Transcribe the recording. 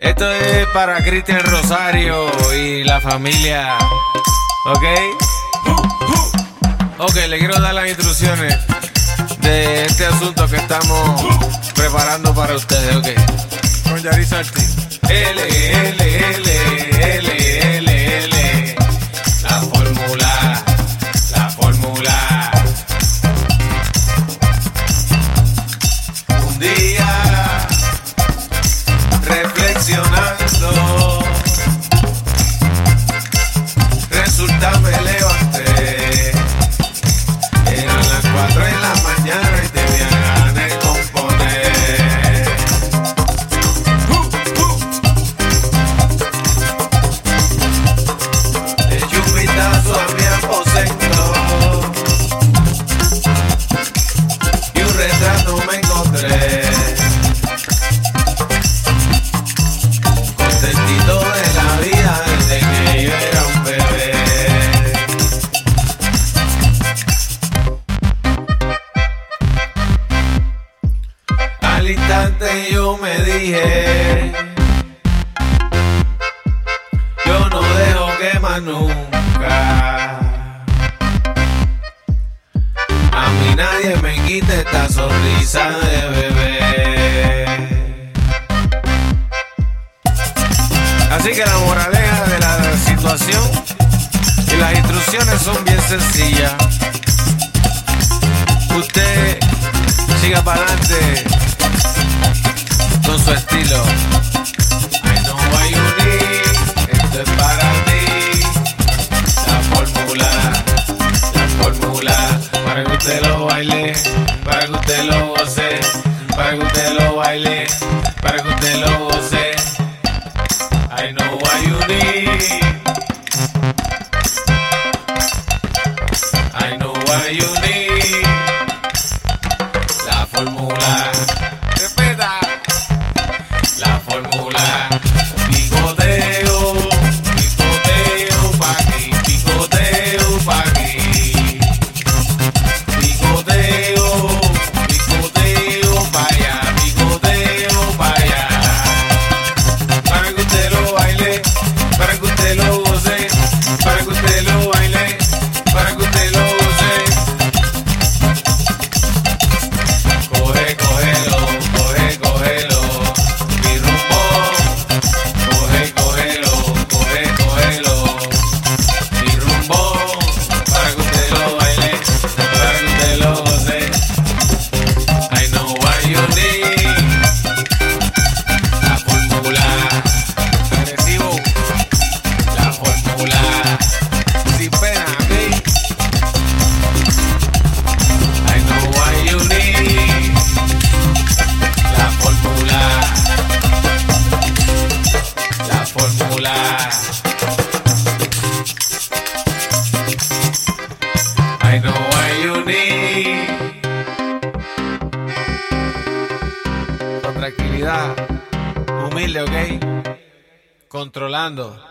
Esto es para Cristian Rosario y la familia. ¿Ok? Ok, le quiero dar las instrucciones de este asunto que estamos preparando para ustedes. Ok. Con Yaris Arti. L, L, L, L, L, Instante yo me dije. Yo no dejo que nunca. A mí nadie me quite esta sonrisa de bebé. Así que la moraleja de la situación y las instrucciones son bien sencillas. Usted siga para adelante con su estilo. I know why you esto es para ti. La fórmula, la fórmula, para que usted lo baile, para que usted lo goce, para que usted lo baile, para que usted lo goce. I know why you need. I know what. Con tranquilidad. Humilde, ¿ok? Controlando.